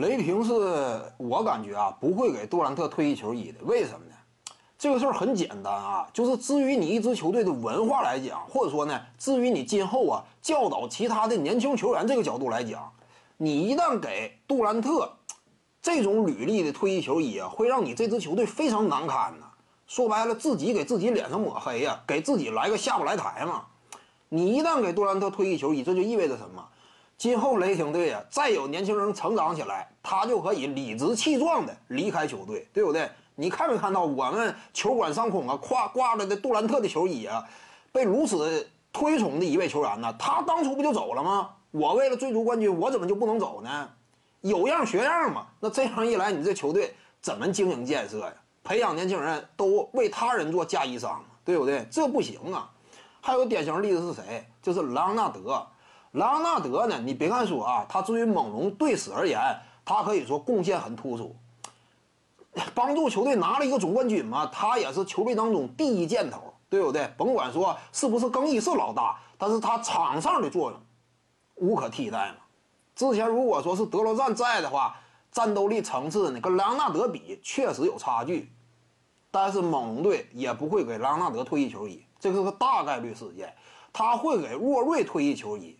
雷霆是我感觉啊，不会给杜兰特退役球衣的。为什么呢？这个事儿很简单啊，就是至于你一支球队的文化来讲，或者说呢，至于你今后啊教导其他的年轻球员这个角度来讲，你一旦给杜兰特这种履历的退役球衣啊，会让你这支球队非常难堪呐。说白了，自己给自己脸上抹黑呀，给自己来个下不来台嘛。你一旦给杜兰特退役球衣，这就意味着什么？今后雷霆队啊，再有年轻人成长起来，他就可以理直气壮的离开球队，对不对？你看没看到我们球馆上空啊挂挂着的杜兰特的球衣啊，被如此推崇的一位球员呢？他当初不就走了吗？我为了追逐冠军，我怎么就不能走呢？有样学样嘛。那这样一来，你这球队怎么经营建设呀？培养年轻人都为他人做嫁衣裳，对不对？这不行啊。还有典型例子是谁？就是莱昂纳德。莱昂纳德呢？你别看说啊，他作为猛龙队史而言，他可以说贡献很突出，帮助球队拿了一个总冠军嘛。他也是球队当中第一箭头，对不对？甭管说是不是更衣室老大，但是他场上的作用无可替代嘛。之前如果说是德罗赞在的话，战斗力层次呢跟莱昂纳德比确实有差距，但是猛龙队也不会给莱昂纳德退役球衣，这是个大概率事件。他会给沃瑞退役球衣。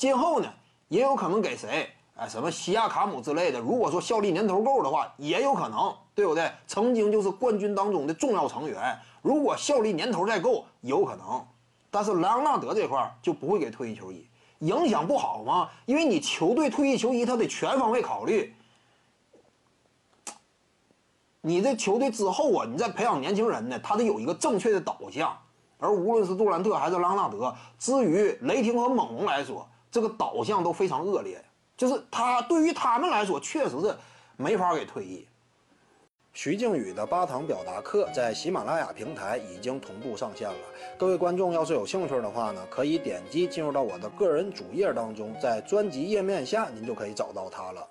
今后呢，也有可能给谁？哎，什么西亚卡姆之类的。如果说效力年头够的话，也有可能，对不对？曾经就是冠军当中的重要成员。如果效力年头再够，有可能。但是莱昂纳德这块就不会给退役球衣，影响不好吗？因为你球队退役球衣，他得全方位考虑。你这球队之后啊，你再培养年轻人呢，他得有一个正确的导向。而无论是杜兰特还是莱昂纳德，至于雷霆和猛龙来说，这个导向都非常恶劣，就是他对于他们来说，确实是没法给退役。徐静宇的八堂表达课在喜马拉雅平台已经同步上线了，各位观众要是有兴趣的话呢，可以点击进入到我的个人主页当中，在专辑页面下您就可以找到它了。